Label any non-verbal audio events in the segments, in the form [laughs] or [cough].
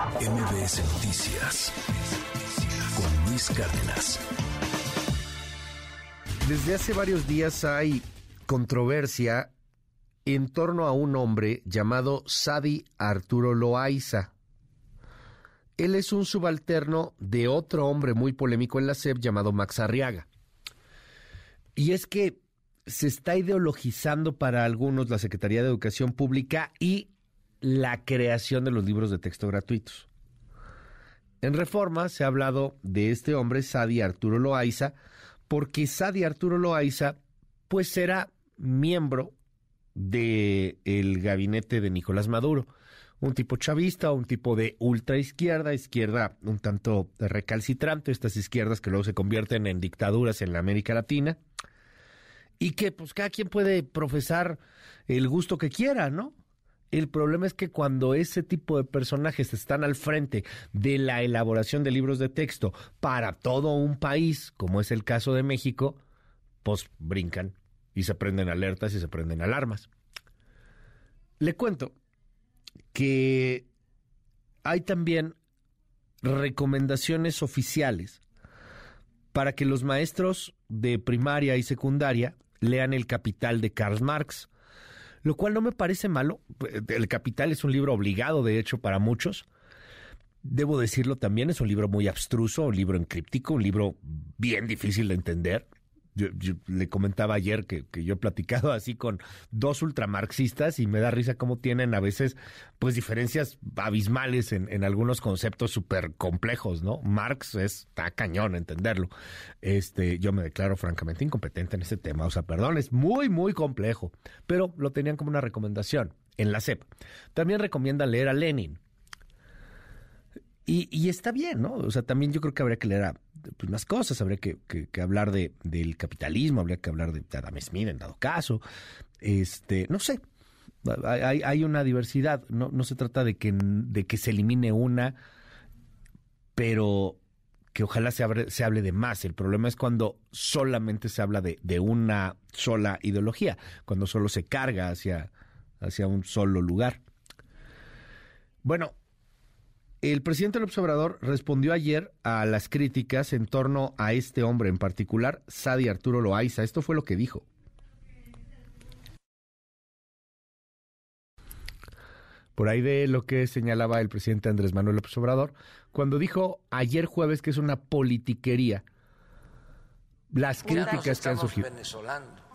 MBS Noticias con Luis Cárdenas. Desde hace varios días hay controversia en torno a un hombre llamado Sadi Arturo Loaiza. Él es un subalterno de otro hombre muy polémico en la SEP llamado Max Arriaga. Y es que se está ideologizando para algunos la Secretaría de Educación Pública y la creación de los libros de texto gratuitos. En Reforma se ha hablado de este hombre, Sadi Arturo Loaiza, porque Sadi Arturo Loaiza, pues era miembro del el gabinete de Nicolás Maduro, un tipo chavista, un tipo de ultra izquierda, izquierda un tanto recalcitrante, estas izquierdas que luego se convierten en dictaduras en la América Latina, y que pues cada quien puede profesar el gusto que quiera, ¿no? El problema es que cuando ese tipo de personajes están al frente de la elaboración de libros de texto para todo un país, como es el caso de México, pues brincan y se prenden alertas y se prenden alarmas. Le cuento que hay también recomendaciones oficiales para que los maestros de primaria y secundaria lean El Capital de Karl Marx lo cual no me parece malo. El Capital es un libro obligado, de hecho, para muchos. Debo decirlo también, es un libro muy abstruso, un libro encríptico, un libro bien difícil de entender. Yo, le comentaba ayer que, yo he platicado [laughs] así con dos ultramarxistas y me da risa cómo tienen a veces pues diferencias abismales en, en algunos conceptos súper complejos, ¿no? Marx es, está cañón entenderlo. Este, yo me declaro francamente incompetente en ese tema, o sea, perdón, es muy, muy complejo, pero lo tenían como una recomendación en la CEP. También recomienda leer a Lenin. Y, y, está bien, ¿no? O sea, también yo creo que habría que leer a, pues, más cosas, habría que, hablar de, del capitalismo, habría que hablar de Adam Smith en dado caso, este, no sé, hay, hay una diversidad, no, no se trata de que, de que se elimine una, pero que ojalá se, se hable de más. El problema es cuando solamente se habla de, de, una sola ideología, cuando solo se carga hacia, hacia un solo lugar. Bueno, el presidente López Obrador respondió ayer a las críticas en torno a este hombre en particular, Sadi Arturo Loaiza. Esto fue lo que dijo. Por ahí de lo que señalaba el presidente Andrés Manuel López Obrador, cuando dijo ayer jueves que es una politiquería las críticas que han surgido.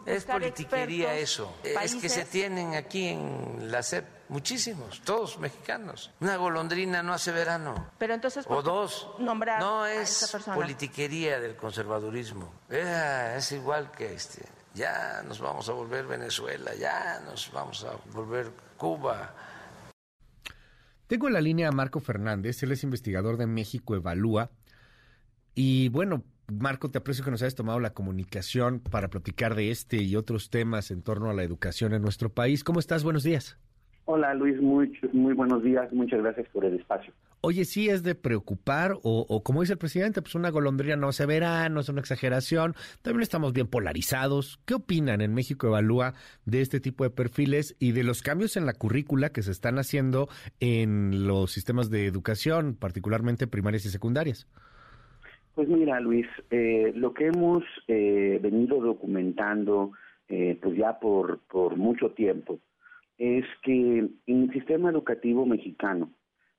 Es politiquería eso. Es que se tienen aquí en la SEP muchísimos, todos mexicanos. Una golondrina no hace verano. Pero entonces, o dos. Nombrar no es politiquería del conservadurismo. Es, igual que este. Ya nos vamos a volver Venezuela, ya nos vamos a volver Cuba. Tengo en la línea a Marco Fernández, él es investigador de México Evalúa. Y bueno, Marco, te aprecio que nos hayas tomado la comunicación para platicar de este y otros temas en torno a la educación en nuestro país. ¿Cómo estás? Buenos días. Hola Luis, muy, muy buenos días, muchas gracias por el espacio. Oye, sí es de preocupar, o, como dice el presidente, pues una golondrina no se verá, no es una exageración, también estamos bien polarizados. ¿Qué opinan en México Evalúa de este tipo de perfiles y de los cambios en la currícula que se están haciendo en los sistemas de educación, particularmente primarias y secundarias? Pues mira, Luis, eh, lo que hemos eh, venido documentando, eh, pues ya por, por mucho tiempo, es que en el sistema educativo mexicano,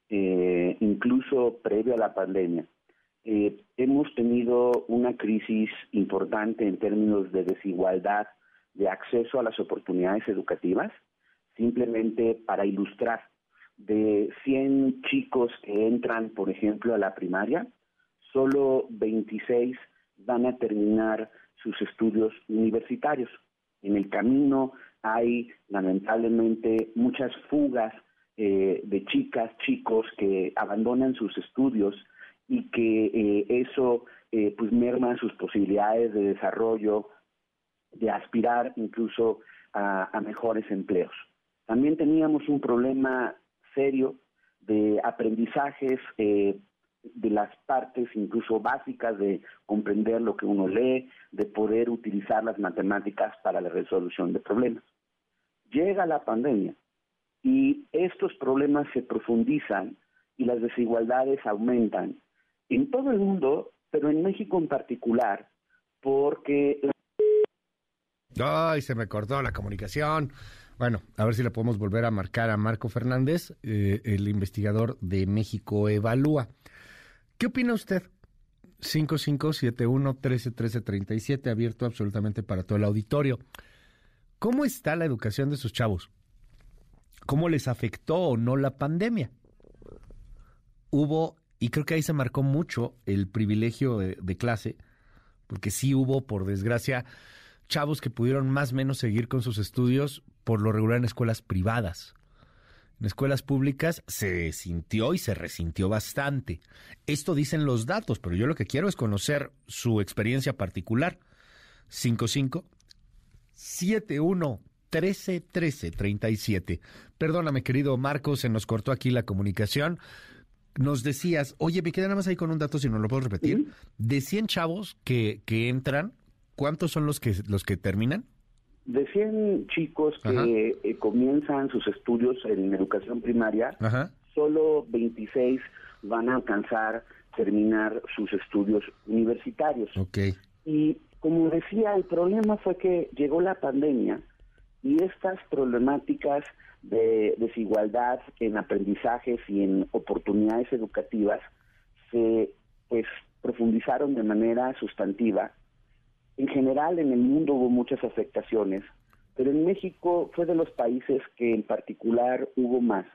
incluso previo a la pandemia, hemos tenido una crisis importante en términos de desigualdad de acceso a las oportunidades educativas. Simplemente para ilustrar, de 100 chicos que entran, por ejemplo, a la primaria, solo 26 van a terminar sus estudios universitarios. En el camino hay lamentablemente muchas fugas eh, de chicas, chicos que abandonan sus estudios y que eh, eso eh, pues merma sus posibilidades de desarrollo, de aspirar incluso a, mejores empleos. También teníamos un problema serio de aprendizajes de las partes incluso básicas de comprender lo que uno lee, de poder utilizar las matemáticas para la resolución de problemas. Llega la pandemia y estos problemas se profundizan y las desigualdades aumentan en todo el mundo, pero en México en particular, porque... Ay, se me cortó la comunicación. Bueno, a ver si le podemos volver a marcar a Marco Fernández, eh, el investigador de México Evalúa. ¿Qué opina usted? 5571-131337, abierto absolutamente para todo el auditorio. ¿Cómo está la educación de sus chavos? ¿Cómo les afectó o no la pandemia? Hubo, y creo que ahí se marcó mucho el privilegio de, de clase, porque sí hubo, por desgracia, chavos que pudieron más o menos seguir con sus estudios por lo regular en escuelas privadas. En escuelas públicas se sintió y se resintió bastante. Esto dicen los datos, pero yo lo que quiero es conocer su experiencia particular. 55 71 13 13 37. Perdóname, querido Marcos, se nos cortó aquí la comunicación. Nos decías, oye, me quedé nada más ahí con un dato, si no lo puedo repetir. De 100 chavos que, que entran, ¿cuántos son los que, los que terminan? De 100 chicos que eh, comienzan sus estudios en educación primaria, solo 26 van a alcanzar terminar sus estudios universitarios. Y como decía, el problema fue que llegó la pandemia y estas problemáticas de desigualdad en aprendizajes y en oportunidades educativas se pues profundizaron de manera sustantiva en general en el mundo hubo muchas afectaciones, pero en México fue de los países que en particular hubo más,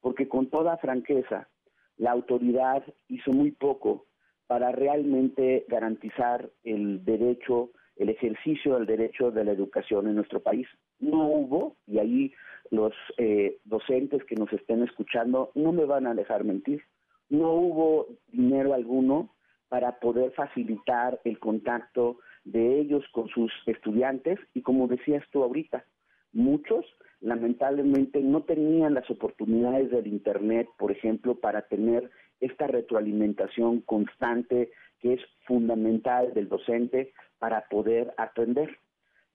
porque con toda franqueza, la autoridad hizo muy poco para realmente garantizar el derecho, el ejercicio del derecho de la educación en nuestro país. No hubo, y ahí los eh, docentes que nos estén escuchando no me van a dejar mentir, no hubo dinero alguno para poder facilitar el contacto de ellos con sus estudiantes y como decías tú ahorita, muchos lamentablemente no tenían las oportunidades del Internet, por ejemplo, para tener esta retroalimentación constante que es fundamental del docente para poder aprender.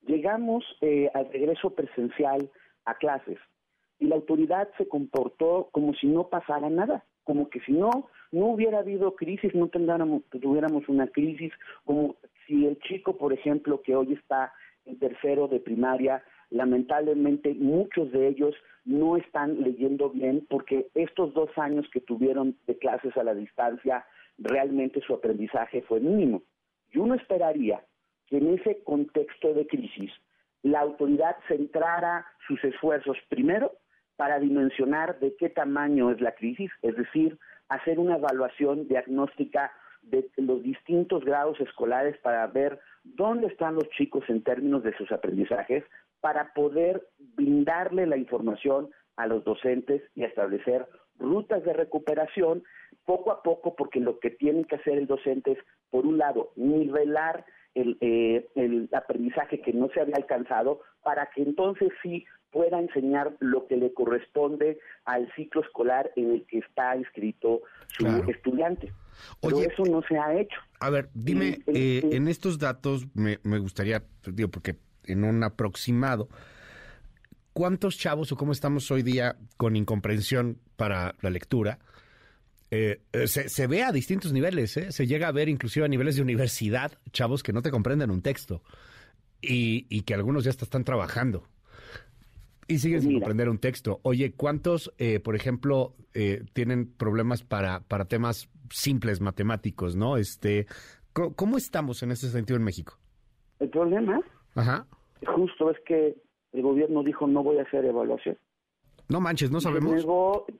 Llegamos eh, al regreso presencial a clases y la autoridad se comportó como si no pasara nada, como que si no no hubiera habido crisis, no tuviéramos una crisis, como por ejemplo, que hoy está en tercero de primaria, lamentablemente muchos de ellos no están leyendo bien porque estos dos años que tuvieron de clases a la distancia, realmente su aprendizaje fue mínimo. Y uno esperaría que en ese contexto de crisis la autoridad centrara sus esfuerzos primero para dimensionar de qué tamaño es la crisis, es decir, hacer una evaluación diagnóstica de los distintos grados escolares para ver dónde están los chicos en términos de sus aprendizajes, para poder brindarle la información a los docentes y establecer rutas de recuperación poco a poco, porque lo que tiene que hacer el docente es, por un lado, nivelar el, eh, el aprendizaje que no se había alcanzado, para que entonces sí pueda enseñar lo que le corresponde al ciclo escolar en el que está inscrito su estudiante. Pero eso no se ha hecho. A ver, dime, eh, en estos datos me, me gustaría, digo, porque en un aproximado, ¿cuántos chavos o cómo estamos hoy día con incomprensión para la lectura? Eh, eh, se, se, ve a distintos niveles, se llega a ver inclusive a niveles de universidad, chavos que no te comprenden un texto y, y que algunos ya están trabajando. Y siguen sin comprender un texto. Oye, ¿cuántos, eh, por ejemplo, eh, tienen problemas para, para temas simples matemáticos, no? Este, ¿cómo, estamos en ese sentido en México? El problema Ajá. justo es que el gobierno dijo no voy a hacer evaluación. No manches, no sabemos.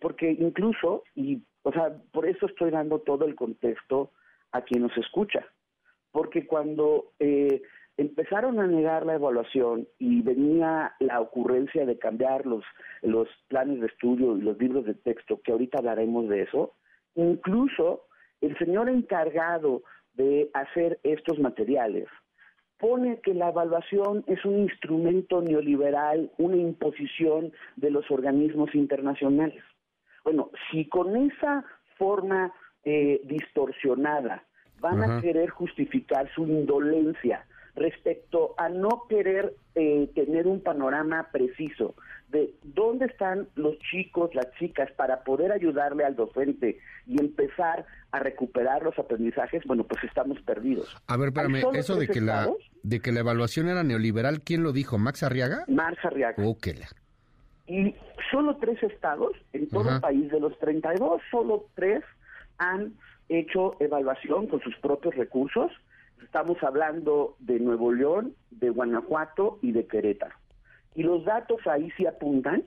porque incluso, y, o sea, por eso estoy dando todo el contexto a quien nos escucha. Porque cuando eh, empezaron a negar la evaluación y venía la ocurrencia de cambiar los, los planes de estudio y los libros de texto, que ahorita hablaremos de eso, incluso el señor encargado de hacer estos materiales pone que la evaluación es un instrumento neoliberal, una imposición de los organismos internacionales. Bueno, si con esa forma eh, distorsionada van a querer justificar su indolencia respecto a no querer eh, tener un panorama preciso de dónde están los chicos, las chicas, para poder ayudarle al docente y empezar a recuperar los aprendizajes, bueno, pues estamos perdidos. A ver, espérame, eso de que, la, de que la evaluación era neoliberal, ¿quién lo dijo? ¿Max Arriaga? Max Arriaga. Y solo tres estados en todo el país, de los 32, solo tres han hecho evaluación con sus propios recursos. Estamos hablando de Nuevo León, de Guanajuato y de Querétaro. Y los datos ahí sí apuntan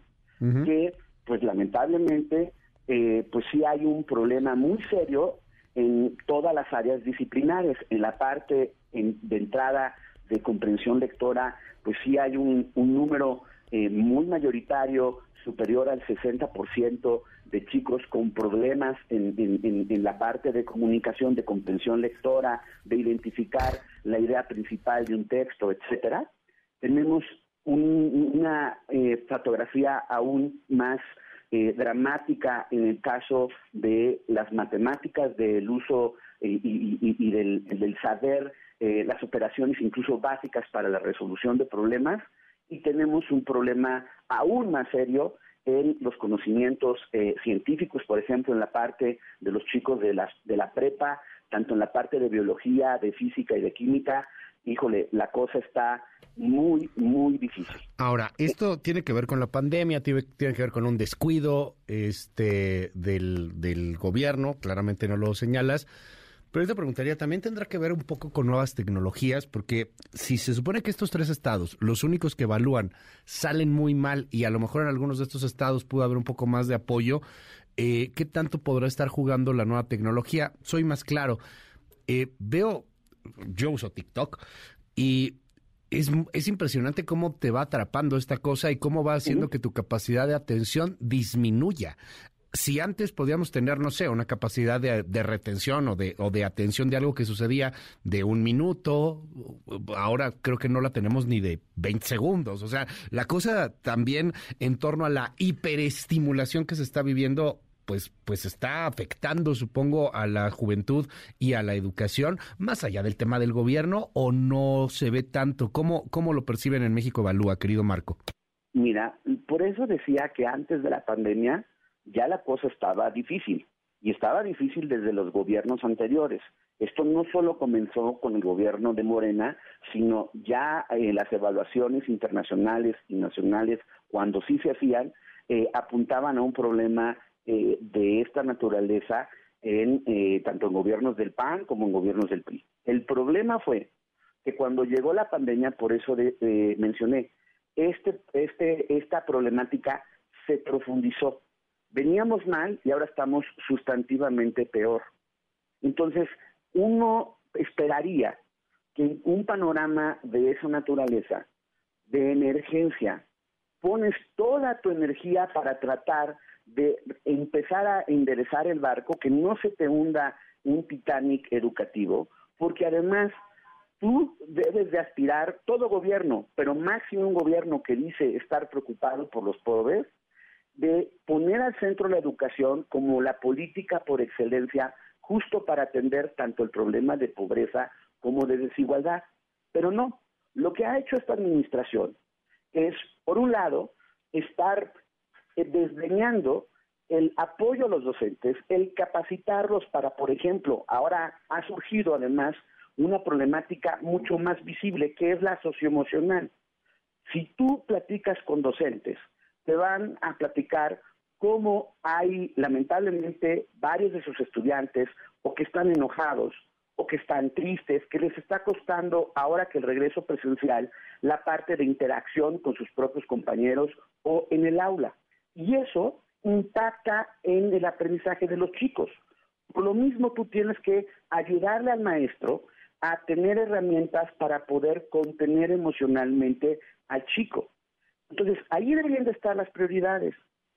que, pues lamentablemente, eh, pues sí hay un problema muy serio en todas las áreas disciplinares. En la parte de entrada de comprensión lectora, pues sí hay un, número eh, muy mayoritario, superior al 60% de chicos con problemas en, la parte de comunicación, de comprensión lectora, de identificar la idea principal de un texto, etcétera. Tenemos una eh, fotografía aún más eh, dramática en el caso de las matemáticas, del uso eh, y, del, saber, las operaciones incluso básicas para la resolución de problemas, y tenemos un problema aún más serio en los conocimientos científicos, por ejemplo, en la parte de los chicos de, las, de la prepa, tanto en la parte de biología, de física y de química, híjole, la cosa está muy, muy difícil. Ahora, esto tiene que ver con la pandemia, tiene, tiene que ver con un descuido este, del, del gobierno, claramente no lo señalas. Pero yo te preguntaría, también tendrá que ver un poco con nuevas tecnologías, porque si se supone que estos tres estados, los únicos que evalúan, salen muy mal y a lo mejor en algunos de estos estados pudo haber un poco más de apoyo, eh, ¿qué tanto podrá estar jugando la nueva tecnología? Soy más claro. Eh, veo yo uso TikTok y es, es, impresionante cómo te va atrapando esta cosa y cómo va haciendo que tu capacidad de atención disminuya. Si antes podíamos tener, no sé, una capacidad de, de, retención o de, o de atención de algo que sucedía de un minuto, ahora creo que no la tenemos ni de 20 segundos. O sea, la cosa también en torno a la hiperestimulación que se está viviendo pues, pues está afectando, supongo, a la juventud y a la educación, más allá del tema del gobierno, o no se ve tanto? ¿Cómo, cómo lo perciben en México Evalúa, querido Marco? Mira, por eso decía que antes de la pandemia ya la cosa estaba difícil, y estaba difícil desde los gobiernos anteriores. Esto no solo comenzó con el gobierno de Morena, sino ya eh, las evaluaciones internacionales y nacionales, cuando sí se hacían, eh, apuntaban a un problema eh, de esta naturaleza en eh, tanto en gobiernos del PAN como en gobiernos del PRI. El problema fue que cuando llegó la pandemia, por eso mencioné, este, este, esta problemática se profundizó. Veníamos mal y ahora estamos sustantivamente peor. Entonces, uno esperaría que un panorama de esa naturaleza, de emergencia, pones toda tu energía para tratar de empezar a enderezar el barco, que no se te hunda un Titanic educativo, porque además tú debes de aspirar, todo gobierno, pero máximo un gobierno que dice estar preocupado por los pobres, de poner al centro la educación como la política por excelencia, justo para atender tanto el problema de pobreza como de desigualdad. Pero no, lo que ha hecho esta administración es, por un lado, estar eh, desdeñando el apoyo a los docentes, el capacitarlos para, por ejemplo, ahora ha surgido además una problemática mucho más visible que es la socioemocional. Si tú platicas con docentes, te van a platicar cómo hay lamentablemente varios de sus estudiantes o que están enojados o que están tristes, que les está costando ahora que el regreso presencial la parte de interacción con sus propios compañeros o en el aula. Y eso impacta en el aprendizaje de los chicos. Por lo mismo, tú tienes que ayudarle al maestro a tener herramientas para poder contener emocionalmente al chico. Entonces, ahí deberían de estar las prioridades,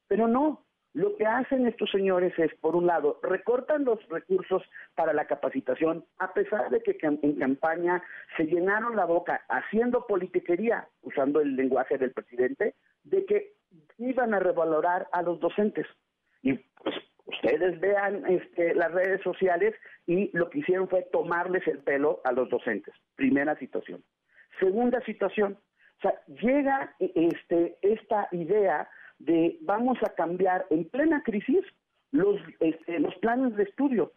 pero no. Lo que hacen estos señores es, por un lado, recortan los recursos para la capacitación, a pesar de que en campaña se llenaron la boca haciendo politiquería, usando el lenguaje del presidente, de que iban a revalorar a los docentes. Y pues ustedes vean este, las redes sociales y lo que hicieron fue tomarles el pelo a los docentes. Primera situación. Segunda situación, sea, llega este, esta idea de vamos a cambiar en plena crisis los, este, los planes de estudio.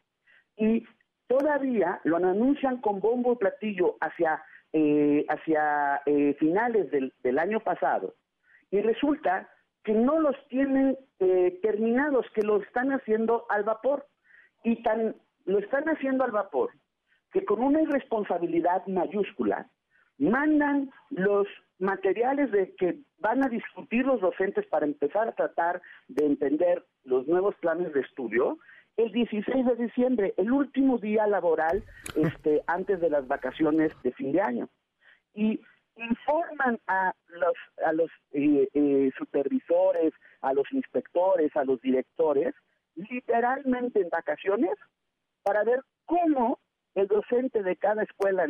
Y todavía lo anuncian con bombo y platillo hacia, eh, hacia eh, finales del, del, año pasado. Y resulta que no los tienen eh, terminados, que lo están haciendo al vapor. Y tan lo están haciendo al vapor que con una irresponsabilidad mayúscula mandan los materiales de que van a discutir los docentes para empezar a tratar de entender los nuevos planes de estudio el 16 de diciembre, el último día laboral [laughs] este, antes de las vacaciones de fin de año. Y informan a los, a los eh, eh, supervisores, a los inspectores, a los directores, literalmente en vacaciones, para ver cómo el docente de cada escuela,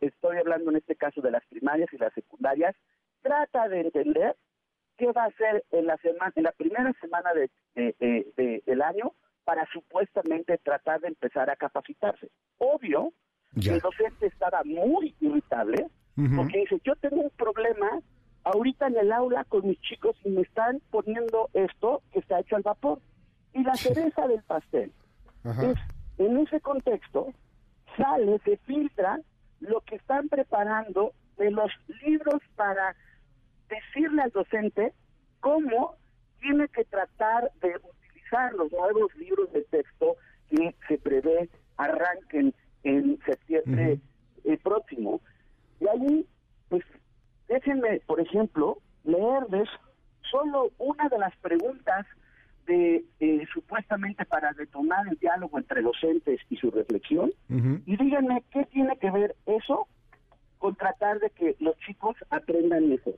estoy hablando en este caso de las primarias y las secundarias, trata de entender qué va a hacer en la semana, en la primera semana de, del año para supuestamente tratar de empezar a capacitarse. Obvio, el docente estaba muy irritable porque dice, yo tengo un problema ahorita en el aula con mis chicos y me están poniendo esto que está hecho al vapor. Y la cereza del pastel es, en ese contexto, sale, se filtra lo que están preparando de los libros para decirle al docente cómo tiene que tratar de utilizar los nuevos libros de texto que se prevé arranquen en septiembre eh, próximo. Y ahí, pues, déjenme, por ejemplo, leerles solo una de las preguntas de eh, supuestamente para detonar el diálogo entre docentes y su reflexión y díganme qué tiene que ver eso con tratar de que los chicos aprendan mejor.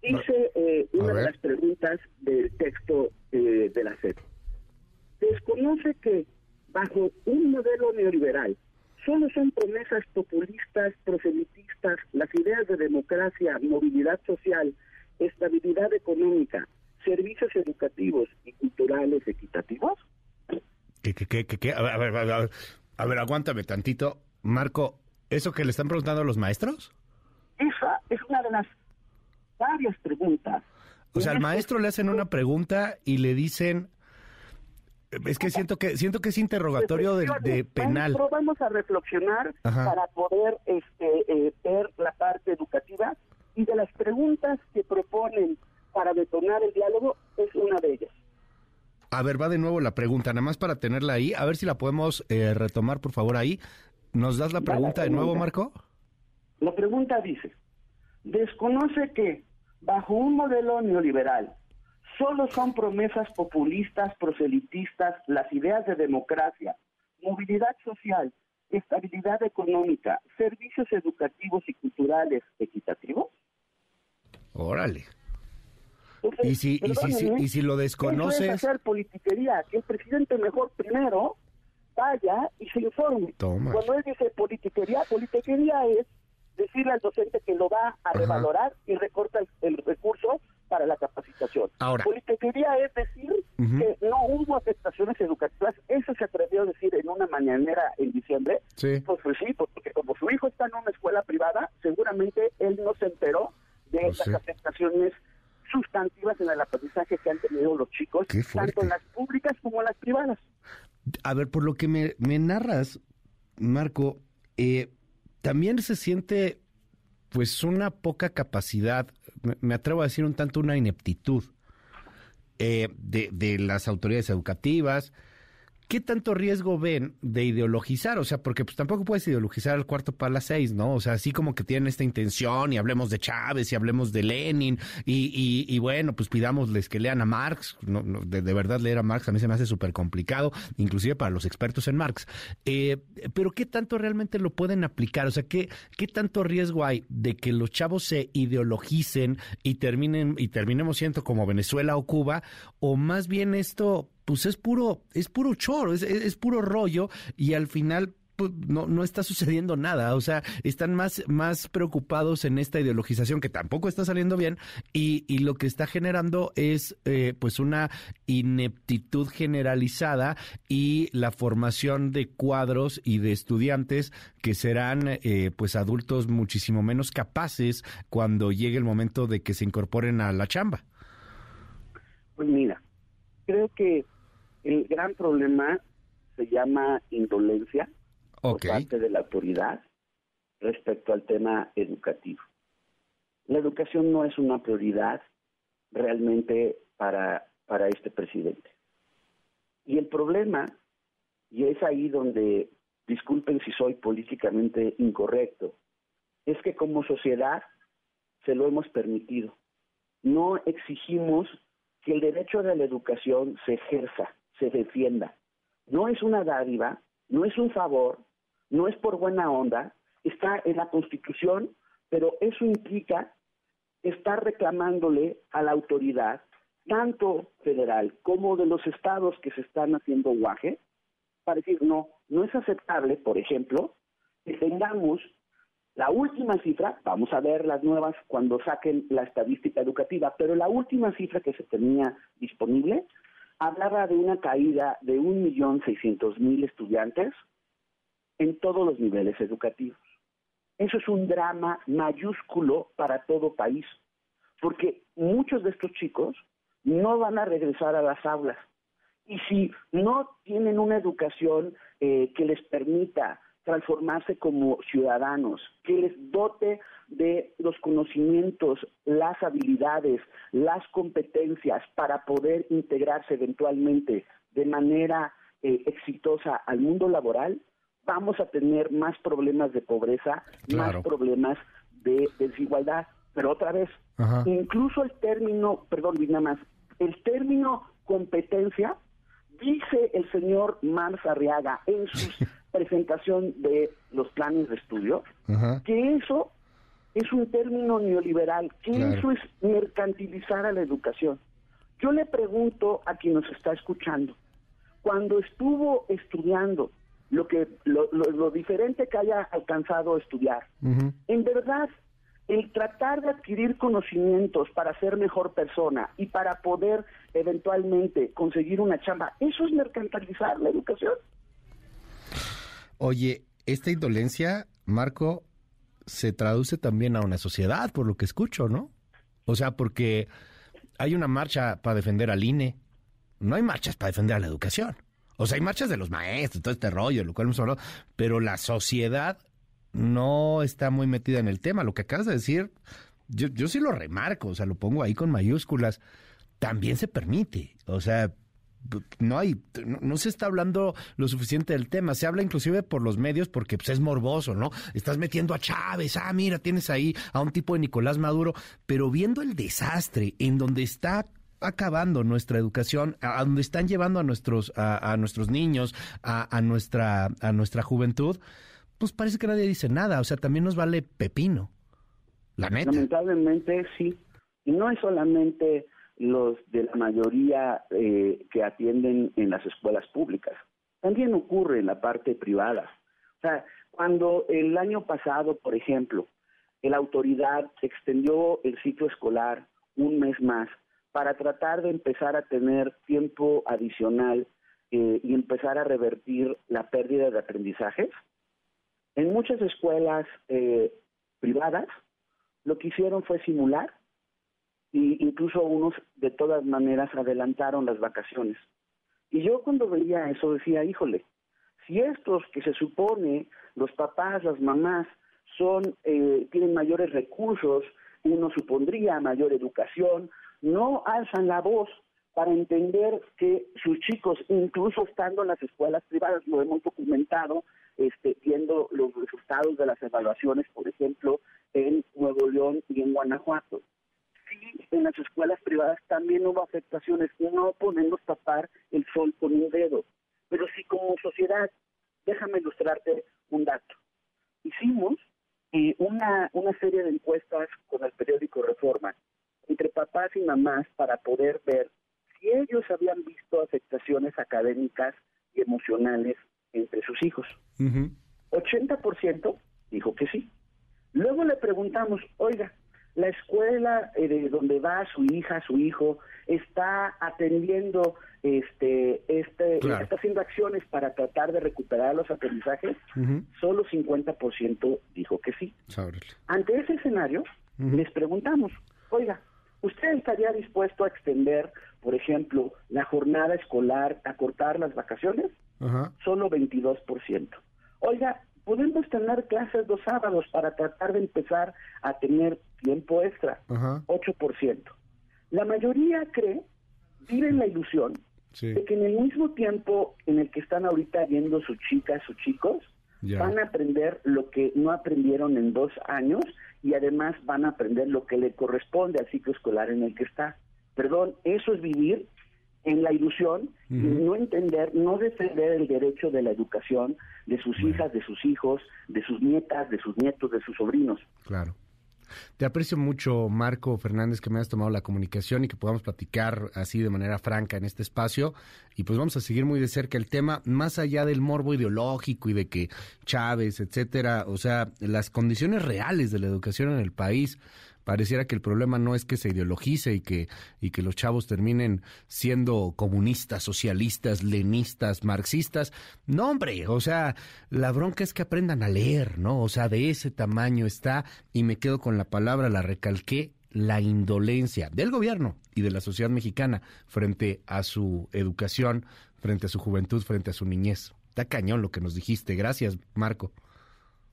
Dice eh, una de las preguntas del texto eh, de la SED. Desconoce que bajo un modelo neoliberal solo son promesas populistas, proselitistas, las ideas de democracia, movilidad social, estabilidad económica, servicios educativos y culturales equitativos? ¿Qué, qué, qué? A, ver, a, ver, a, ver, aguántame tantito. Marco, ¿eso que le están preguntando a los maestros? Esa es una de las varias preguntas. O sea, al maestro le hacen una pregunta y le dicen... Es que siento que siento que es interrogatorio de, de penal. Vamos a reflexionar para poder este, eh, ver la parte educativa y de las preguntas que proponen para detonar el diálogo es una de ellas. A ver, va de nuevo la pregunta, nada más para tenerla ahí, a ver si la podemos eh, retomar, por favor, ahí. ¿Nos das la pregunta, de nuevo, Marco? La pregunta dice, desconoce que bajo un modelo neoliberal solo son promesas populistas, proselitistas, las ideas de democracia, movilidad social, estabilidad económica, servicios educativos y culturales equitativos? Órale y si, y si, y si lo desconoces... es hacer politiquería, que el presidente mejor primero vaya y se informe. Cuando él dice politiquería, politiquería es decirle al docente que lo va a revalorar y recorta el, recurso para la capacitación. Ahora. Politiquería es decir que no hubo afectaciones educativas. Eso se atrevió a decir en una mañanera en diciembre. Sí. Pues, pues sí, porque como su hijo está en una escuela privada, seguramente él no se enteró de pues esas afectaciones sustantivas en el aprendizaje que han tenido los chicos, tanto en las públicas como en las privadas. A ver, por lo que me, narras, Marco, eh, también se siente pues una poca capacidad, me, atrevo a decir un tanto una ineptitud eh, de, de las autoridades educativas, ¿qué tanto riesgo ven de ideologizar? O sea, porque pues tampoco puedes ideologizar al cuarto para las seis, ¿no? O sea, así como que tienen esta intención y hablemos de Chávez y hablemos de Lenin y, bueno, pues pidámosles que lean a Marx. De, verdad leer a Marx a mí se me hace súper complicado, inclusive para los expertos en Marx. Eh, pero ¿qué tanto realmente lo pueden aplicar? O sea, ¿qué, ¿qué tanto riesgo hay de que los chavos se ideologicen y terminen y terminemos siendo como Venezuela o Cuba? O más bien esto pues es puro, es puro choro, es, puro rollo y al final pues, no, no está sucediendo nada. O sea, están más, más preocupados en esta ideologización que tampoco está saliendo bien y, y lo que está generando es eh, pues una ineptitud generalizada y la formación de cuadros y de estudiantes que serán eh, pues adultos muchísimo menos capaces cuando llegue el momento de que se incorporen a la chamba. Pues mira, creo que el gran problema se llama indolencia por parte de la autoridad respecto al tema educativo. La educación no es una prioridad realmente para, para este presidente. Y el problema, y es ahí donde, disculpen si soy políticamente incorrecto, es que como sociedad se lo hemos permitido. No exigimos que el derecho a la educación se ejerza, se defienda. No es una dádiva, no es un favor, no es por buena onda, está en la Constitución, pero eso implica estar reclamándole a la autoridad, tanto federal como de los estados que se están haciendo guaje, para decir, no, no es aceptable, por ejemplo, que tengamos la última cifra, vamos a ver las nuevas cuando saquen la estadística educativa, pero la última cifra que se tenía disponible hablaba de una caída de 1.600.000 estudiantes en todos los niveles educativos. Eso es un drama mayúsculo para todo país, porque muchos de estos chicos no van a regresar a las aulas. Y si no tienen una educación eh, que les permita transformarse como ciudadanos, que les dote de los conocimientos, las habilidades, las competencias para poder integrarse eventualmente de manera eh, exitosa al mundo laboral, vamos a tener más problemas de pobreza, más problemas de desigualdad. Pero otra vez, incluso el término, perdón, nada más, el término competencia, dice el señor Mars Arriaga en su [laughs] presentación de los planes de estudio, que eso es un término neoliberal, que eso es mercantilizar a la educación. Yo le pregunto a quien nos está escuchando, cuando estuvo estudiando lo que lo, diferente que haya alcanzado a estudiar. En verdad, el tratar de adquirir conocimientos para ser mejor persona y para poder eventualmente conseguir una chamba, eso es mercantilizar la educación. Oye, esta indolencia, Marco, se traduce también a una sociedad, por lo que escucho, ¿no? O sea, porque hay una marcha para defender al INE, no hay marchas para defender a la educación. O sea, hay marchas de los maestros, todo este rollo, lo cual hemos hablado, pero la sociedad no está muy metida en el tema. Lo que acabas de decir, yo, yo sí lo remarco, o sea, lo pongo ahí con mayúsculas. También se permite, o sea, no hay, no, se está hablando lo suficiente del tema, se habla inclusive por los medios porque pues, es morboso, ¿no? Estás metiendo a Chávez, ah, mira, tienes ahí a un tipo de Nicolás Maduro, pero viendo el desastre en donde está acabando nuestra educación, a donde están llevando a nuestros, a, nuestros niños, a, nuestra, a nuestra juventud, pues parece que nadie dice nada. O sea, también nos vale pepino. La neta. Lamentablemente sí. Y no es solamente los de la mayoría eh, que atienden en las escuelas públicas. También ocurre en la parte privada. O sea, cuando el año pasado, por ejemplo, la autoridad extendió el ciclo escolar un mes más para tratar de empezar a tener tiempo adicional eh, y empezar a revertir la pérdida de aprendizajes. En muchas escuelas eh, privadas lo que hicieron fue simular e incluso unos de todas maneras adelantaron las vacaciones. Y yo cuando veía eso decía, híjole, si estos que se supone los papás, las mamás, son eh, tienen mayores recursos, uno supondría mayor educación, no alzan la voz para entender que sus chicos, incluso estando en las escuelas privadas, lo hemos documentado, este, viendo los resultados de las evaluaciones, por ejemplo, en Nuevo León y en Guanajuato. Sí, en las escuelas privadas también hubo afectaciones, no podemos tapar el sol con un dedo, pero sí como sociedad, déjame ilustrarte un dato. Hicimos eh, una, una serie de encuestas con el periódico Reforma entre papás y mamás para poder ver si ellos habían visto afectaciones académicas y emocionales entre sus hijos. 80% dijo que sí. Luego le preguntamos, oiga, la escuela eh, de donde va su hija, su hijo, está atendiendo, este, este, está haciendo acciones para tratar de recuperar los aprendizajes, solo 50% dijo que sí. Ante ese escenario, les preguntamos, oiga, ¿usted estaría dispuesto a extender, por ejemplo, la jornada escolar, a cortar las vacaciones? Solo 22%. Oiga, podemos tener clases dos sábados para tratar de empezar a tener tiempo extra, 8%. La mayoría cree, vive en la ilusión de que en el mismo tiempo en el que están ahorita viendo sus chicas, sus chicos, van a aprender lo que no aprendieron en dos años y además van a aprender lo que le corresponde al ciclo escolar en el que está. Perdón, eso es vivir en la ilusión y no entender, no defender el derecho de la educación de sus hijas, de sus hijos, de sus nietas, de sus nietos, de sus sobrinos. Claro. Te aprecio mucho, Marco Fernández, que me hayas tomado la comunicación y que podamos platicar así de manera franca en este espacio. Y pues vamos a seguir muy de cerca el tema, más allá del morbo ideológico y de que Chávez, etcétera, o sea, las condiciones reales de la educación en el país pareciera que el problema no es que se ideologice y que, y que los chavos terminen siendo comunistas, socialistas, lenistas, marxistas. No, hombre, o sea, la bronca es que aprendan a leer, ¿no? O sea, de ese tamaño está, y me quedo con la palabra, la recalqué, la indolencia del gobierno y de la sociedad mexicana frente a su educación, frente a su juventud, frente a su niñez. Está cañón lo que nos dijiste. Gracias, Marco.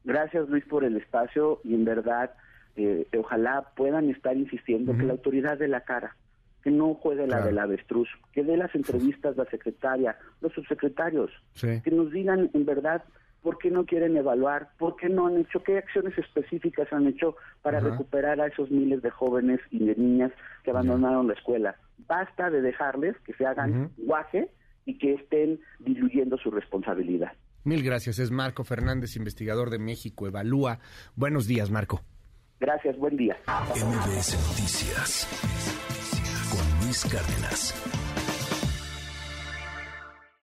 Gracias, Luis, por el espacio y en verdad eh, ojalá puedan estar insistiendo que la autoridad de la cara, que no juegue la del avestruz, que dé las entrevistas la secretaria, los subsecretarios, que nos digan en verdad por qué no quieren evaluar, por qué no han hecho, qué acciones específicas han hecho para recuperar a esos miles de jóvenes y de niñas que abandonaron la escuela. Basta de dejarles que se hagan guaje y que estén diluyendo su responsabilidad. Mil gracias. Es Marco Fernández, investigador de México Evalúa. Buenos días, Marco. Gracias, buen día. MBS Noticias con Luis Cárdenas.